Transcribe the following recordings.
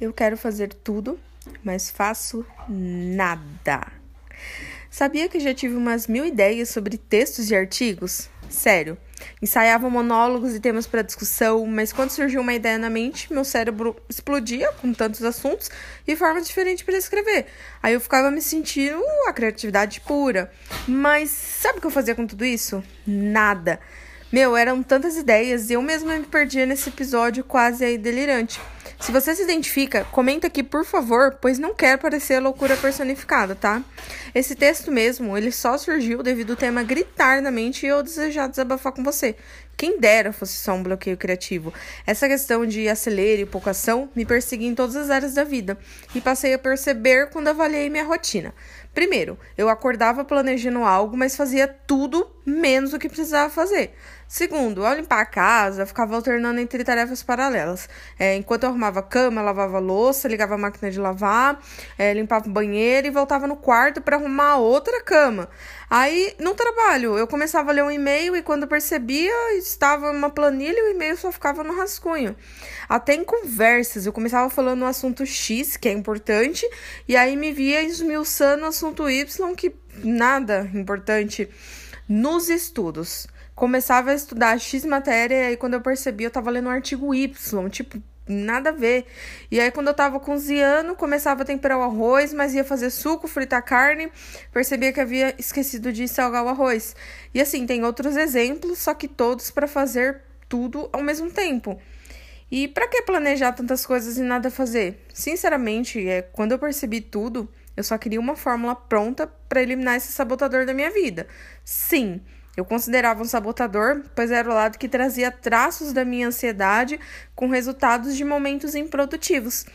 Eu quero fazer tudo, mas faço nada. Sabia que já tive umas mil ideias sobre textos e artigos? Sério. Ensaiava monólogos e temas para discussão, mas quando surgiu uma ideia na mente, meu cérebro explodia com tantos assuntos e formas diferentes para escrever. Aí eu ficava me sentindo a criatividade pura. Mas sabe o que eu fazia com tudo isso? Nada. Meu, eram tantas ideias e eu mesma me perdia nesse episódio quase aí delirante. Se você se identifica, comenta aqui, por favor, pois não quero parecer loucura personificada, tá? Esse texto mesmo, ele só surgiu devido ao tema gritar na mente e eu desejar desabafar com você. Quem dera fosse só um bloqueio criativo. Essa questão de acelere e pouca ação me perseguia em todas as áreas da vida e passei a perceber quando avaliei minha rotina. Primeiro, eu acordava planejando algo, mas fazia tudo menos o que precisava fazer. Segundo, ao limpar a casa, ficava alternando entre tarefas paralelas. É, enquanto eu arrumava a cama, lavava a louça, ligava a máquina de lavar, é, limpava o banheiro e voltava no quarto para arrumar outra cama. Aí, no trabalho, eu começava a ler um e-mail e quando percebia, estava uma planilha e o e-mail só ficava no rascunho. Até em conversas, eu começava falando um assunto X, que é importante, e aí me via esmiuçando o assunto Y, que nada importante. Nos estudos começava a estudar X matéria e quando eu percebi, eu tava lendo um artigo Y, tipo, nada a ver. E aí, quando eu tava cozinhando, começava a temperar o arroz, mas ia fazer suco, fritar carne, percebia que havia esquecido de salgar o arroz. E assim, tem outros exemplos, só que todos para fazer tudo ao mesmo tempo. E para que planejar tantas coisas e nada fazer? Sinceramente, é quando eu percebi tudo, eu só queria uma fórmula pronta para eliminar esse sabotador da minha vida. Sim, eu considerava um sabotador, pois era o lado que trazia traços da minha ansiedade com resultados de momentos improdutivos.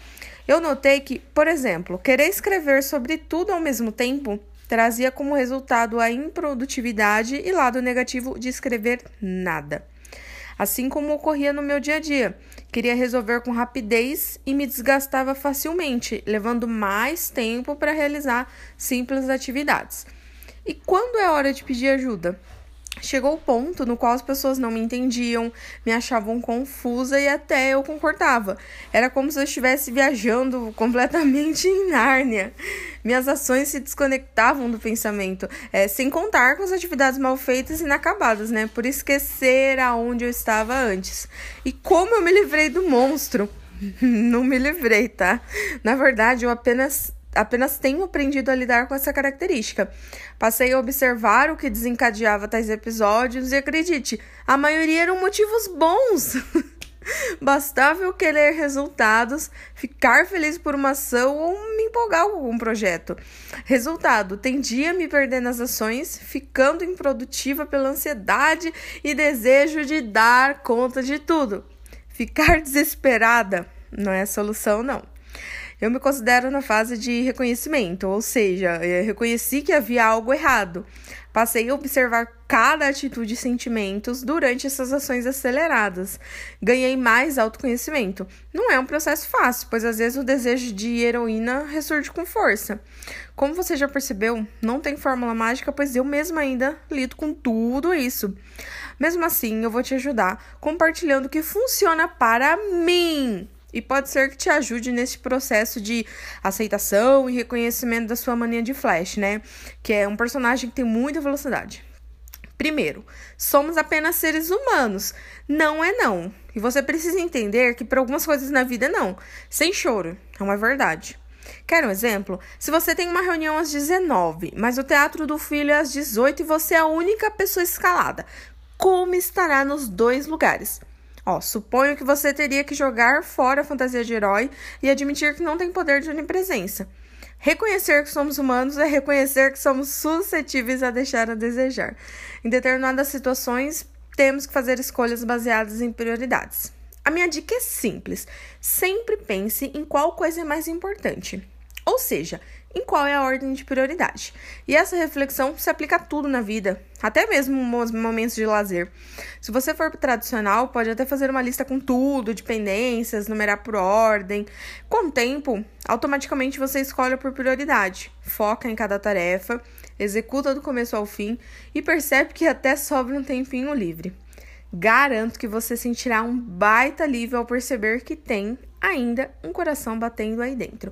Eu notei que, por exemplo, querer escrever sobre tudo ao mesmo tempo trazia como resultado a improdutividade e lado negativo de escrever nada. Assim como ocorria no meu dia a dia. Queria resolver com rapidez e me desgastava facilmente, levando mais tempo para realizar simples atividades. E quando é hora de pedir ajuda? Chegou o ponto no qual as pessoas não me entendiam, me achavam confusa e até eu concordava. Era como se eu estivesse viajando completamente em Nárnia. Minhas ações se desconectavam do pensamento, é, sem contar com as atividades mal feitas e inacabadas, né? Por esquecer aonde eu estava antes. E como eu me livrei do monstro? não me livrei, tá? Na verdade, eu apenas apenas tenho aprendido a lidar com essa característica. Passei a observar o que desencadeava tais episódios e acredite, a maioria eram motivos bons. Bastava eu querer resultados, ficar feliz por uma ação ou me empolgar com algum projeto. Resultado: tendia a me perder nas ações, ficando improdutiva pela ansiedade e desejo de dar conta de tudo. Ficar desesperada não é a solução, não. Eu me considero na fase de reconhecimento, ou seja, reconheci que havia algo errado. Passei a observar cada atitude e sentimentos durante essas ações aceleradas. Ganhei mais autoconhecimento. Não é um processo fácil, pois às vezes o desejo de heroína ressurge com força. Como você já percebeu, não tem fórmula mágica, pois eu mesma ainda lido com tudo isso. Mesmo assim, eu vou te ajudar compartilhando o que funciona para mim e pode ser que te ajude nesse processo de aceitação e reconhecimento da sua mania de Flash, né? Que é um personagem que tem muita velocidade. Primeiro, somos apenas seres humanos. Não é não. E você precisa entender que para algumas coisas na vida não. Sem choro. É uma verdade. Quer um exemplo? Se você tem uma reunião às 19, mas o teatro do filho é às 18 e você é a única pessoa escalada, como estará nos dois lugares? Ó, suponho que você teria que jogar fora a fantasia de herói e admitir que não tem poder de onipresença. Reconhecer que somos humanos é reconhecer que somos suscetíveis a deixar a desejar. Em determinadas situações, temos que fazer escolhas baseadas em prioridades. A minha dica é simples: sempre pense em qual coisa é mais importante. Ou seja, em qual é a ordem de prioridade. E essa reflexão se aplica a tudo na vida, até mesmo nos momentos de lazer. Se você for tradicional, pode até fazer uma lista com tudo, de pendências, numerar por ordem. Com o tempo, automaticamente você escolhe por prioridade, foca em cada tarefa, executa do começo ao fim e percebe que até sobra um tempinho livre. Garanto que você sentirá um baita alívio ao perceber que tem ainda um coração batendo aí dentro.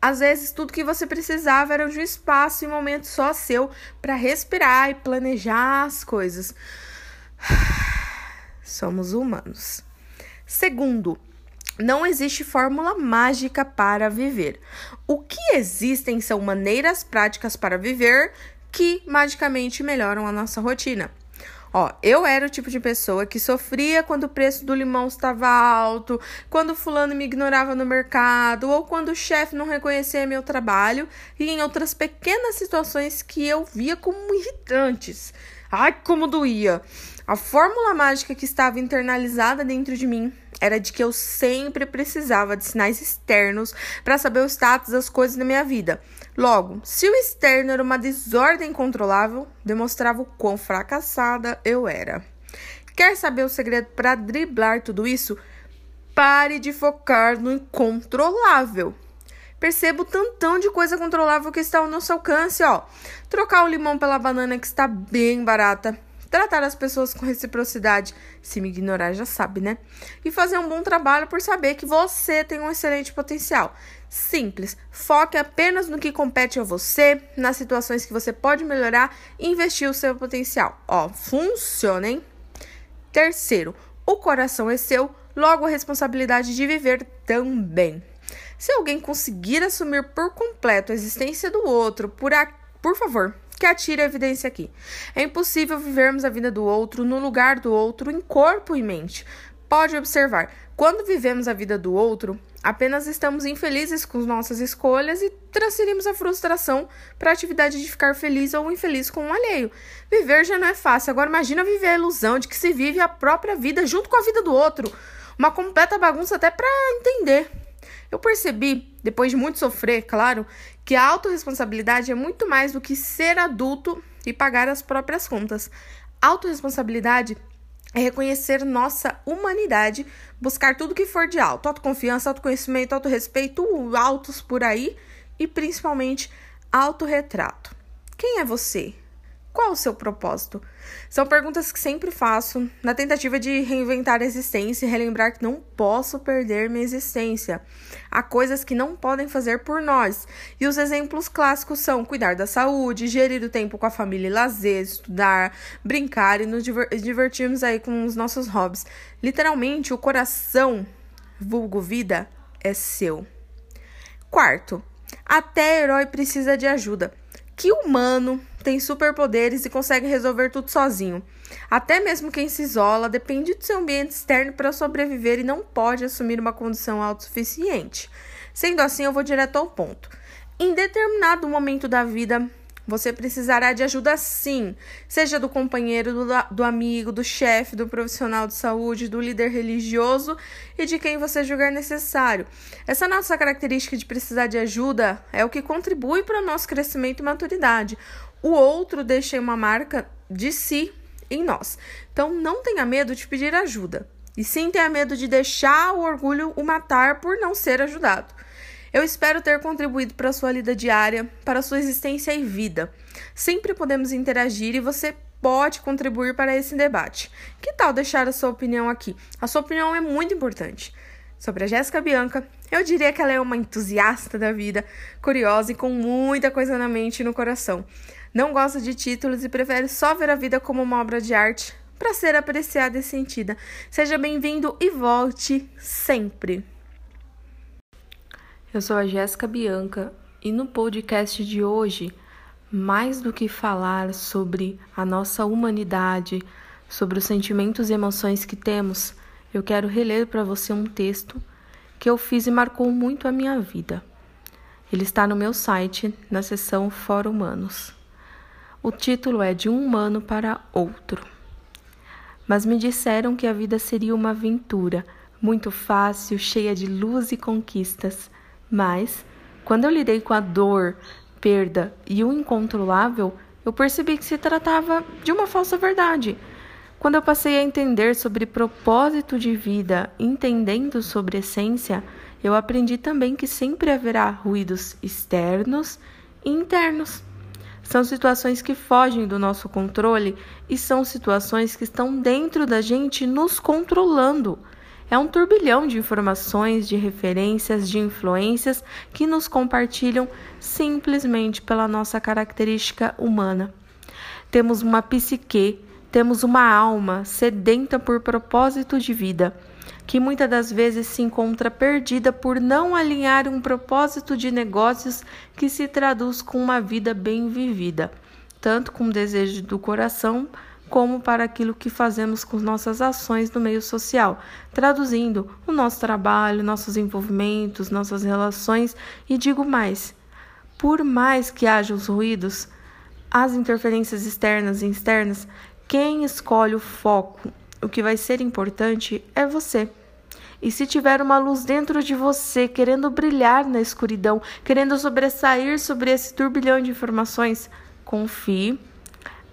Às vezes, tudo que você precisava era de um espaço e um momento só seu para respirar e planejar as coisas. Somos humanos. Segundo, não existe fórmula mágica para viver. O que existem são maneiras práticas para viver que magicamente melhoram a nossa rotina. Ó, eu era o tipo de pessoa que sofria quando o preço do limão estava alto, quando fulano me ignorava no mercado, ou quando o chefe não reconhecia meu trabalho, e em outras pequenas situações que eu via como irritantes. Ai, como doía! A fórmula mágica que estava internalizada dentro de mim era de que eu sempre precisava de sinais externos para saber o status das coisas na minha vida. Logo, se o externo era uma desordem incontrolável, demonstrava o quão fracassada eu era. Quer saber o segredo para driblar tudo isso? Pare de focar no incontrolável. Perceba o tantão de coisa controlável que está ao nosso alcance, ó. Trocar o limão pela banana que está bem barata tratar as pessoas com reciprocidade, se me ignorar já sabe, né? E fazer um bom trabalho por saber que você tem um excelente potencial. Simples, foque apenas no que compete a você, nas situações que você pode melhorar e investir o seu potencial. Ó, funciona, hein? Terceiro, o coração é seu, logo a responsabilidade de viver também. Se alguém conseguir assumir por completo a existência do outro, por, a, por favor, que atire a evidência aqui. É impossível vivermos a vida do outro, no lugar do outro, em corpo e mente. Pode observar, quando vivemos a vida do outro, apenas estamos infelizes com nossas escolhas e transferimos a frustração para a atividade de ficar feliz ou infeliz com um alheio. Viver já não é fácil, agora imagina viver a ilusão de que se vive a própria vida junto com a vida do outro. Uma completa bagunça até para entender. Eu percebi, depois de muito sofrer, claro, que a autorresponsabilidade é muito mais do que ser adulto e pagar as próprias contas. Autorresponsabilidade é reconhecer nossa humanidade, buscar tudo que for de alto, autoconfiança, autoconhecimento, autorrespeito, altos por aí e principalmente autorretrato. Quem é você? Qual o seu propósito? São perguntas que sempre faço na tentativa de reinventar a existência e relembrar que não posso perder minha existência. Há coisas que não podem fazer por nós. E os exemplos clássicos são cuidar da saúde, gerir o tempo com a família e lazer, estudar, brincar e nos divertirmos aí com os nossos hobbies. Literalmente, o coração, vulgo vida, é seu. Quarto, até herói precisa de ajuda. Que humano tem superpoderes e consegue resolver tudo sozinho. Até mesmo quem se isola depende do seu ambiente externo para sobreviver e não pode assumir uma condição autossuficiente. Sendo assim, eu vou direto ao ponto. Em determinado momento da vida, você precisará de ajuda sim, seja do companheiro, do, do amigo, do chefe, do profissional de saúde, do líder religioso e de quem você julgar necessário. Essa nossa característica de precisar de ajuda é o que contribui para o nosso crescimento e maturidade. O outro deixa uma marca de si em nós. Então não tenha medo de pedir ajuda. E sim tenha medo de deixar o orgulho o matar por não ser ajudado. Eu espero ter contribuído para a sua lida diária, para a sua existência e vida. Sempre podemos interagir e você pode contribuir para esse debate. Que tal deixar a sua opinião aqui? A sua opinião é muito importante. Sobre a Jéssica Bianca, eu diria que ela é uma entusiasta da vida, curiosa e com muita coisa na mente e no coração. Não gosta de títulos e prefere só ver a vida como uma obra de arte para ser apreciada e sentida. Seja bem-vindo e volte sempre. Eu sou a Jéssica Bianca e no podcast de hoje, mais do que falar sobre a nossa humanidade, sobre os sentimentos e emoções que temos, eu quero reler para você um texto que eu fiz e marcou muito a minha vida. Ele está no meu site, na seção Fora Humanos. O título é De um humano para outro. Mas me disseram que a vida seria uma aventura, muito fácil, cheia de luz e conquistas mas, quando eu lidei com a dor, perda e o incontrolável, eu percebi que se tratava de uma falsa verdade. Quando eu passei a entender sobre propósito de vida, entendendo sobre essência, eu aprendi também que sempre haverá ruídos externos e internos. São situações que fogem do nosso controle e são situações que estão dentro da gente nos controlando. É um turbilhão de informações, de referências, de influências que nos compartilham simplesmente pela nossa característica humana. Temos uma psique, temos uma alma sedenta por propósito de vida, que muitas das vezes se encontra perdida por não alinhar um propósito de negócios que se traduz com uma vida bem vivida, tanto com o desejo do coração como para aquilo que fazemos com nossas ações no meio social, traduzindo o nosso trabalho, nossos envolvimentos, nossas relações e digo mais: por mais que haja os ruídos, as interferências externas e externas, quem escolhe o foco, o que vai ser importante é você. E se tiver uma luz dentro de você, querendo brilhar na escuridão, querendo sobressair sobre esse turbilhão de informações, confie,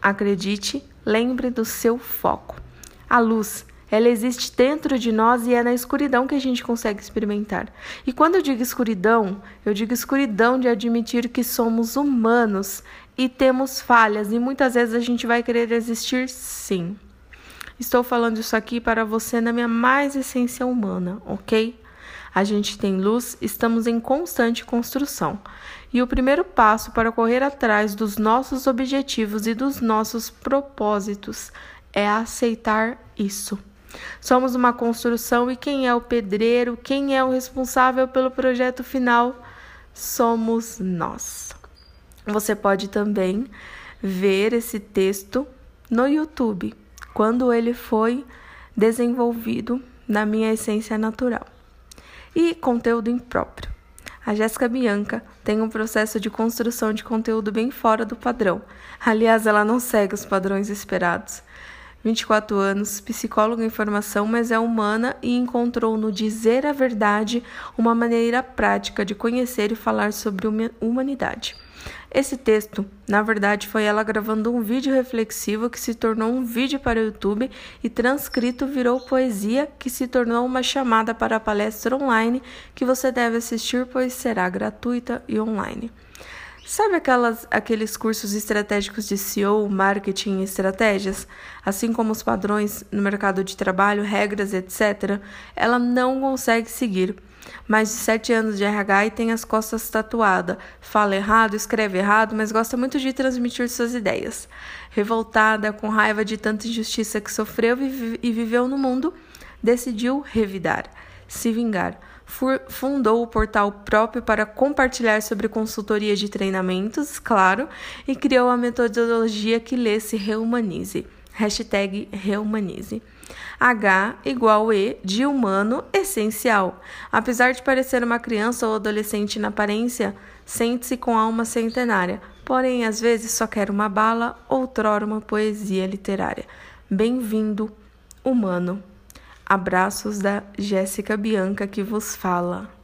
acredite Lembre do seu foco. A luz, ela existe dentro de nós e é na escuridão que a gente consegue experimentar. E quando eu digo escuridão, eu digo escuridão de admitir que somos humanos e temos falhas e muitas vezes a gente vai querer existir sim. Estou falando isso aqui para você na minha mais essência humana, ok? A gente tem luz, estamos em constante construção. E o primeiro passo para correr atrás dos nossos objetivos e dos nossos propósitos é aceitar isso. Somos uma construção e quem é o pedreiro, quem é o responsável pelo projeto final, somos nós. Você pode também ver esse texto no YouTube, quando ele foi desenvolvido na minha essência natural. E conteúdo impróprio. A Jéssica Bianca tem um processo de construção de conteúdo bem fora do padrão. Aliás, ela não segue os padrões esperados. 24 anos, psicóloga em formação, mas é humana e encontrou no dizer a verdade uma maneira prática de conhecer e falar sobre humanidade. Esse texto, na verdade, foi ela gravando um vídeo reflexivo que se tornou um vídeo para o YouTube e transcrito virou poesia que se tornou uma chamada para a palestra online que você deve assistir, pois será gratuita e online. Sabe aquelas, aqueles cursos estratégicos de SEO, marketing e estratégias? Assim como os padrões no mercado de trabalho, regras, etc., ela não consegue seguir mais de sete anos de RH e tem as costas tatuadas. Fala errado, escreve errado, mas gosta muito de transmitir suas ideias. Revoltada, com raiva de tanta injustiça que sofreu e viveu no mundo, decidiu revidar, se vingar. Fundou o portal próprio para compartilhar sobre consultoria de treinamentos, claro, e criou a metodologia que lê se reumanize. Hashtag reumanize. H igual E de humano essencial. Apesar de parecer uma criança ou adolescente na aparência, sente-se com alma centenária, porém às vezes só quer uma bala, outrora uma poesia literária. Bem-vindo, humano. Abraços da Jéssica Bianca que vos fala.